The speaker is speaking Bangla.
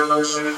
emotion.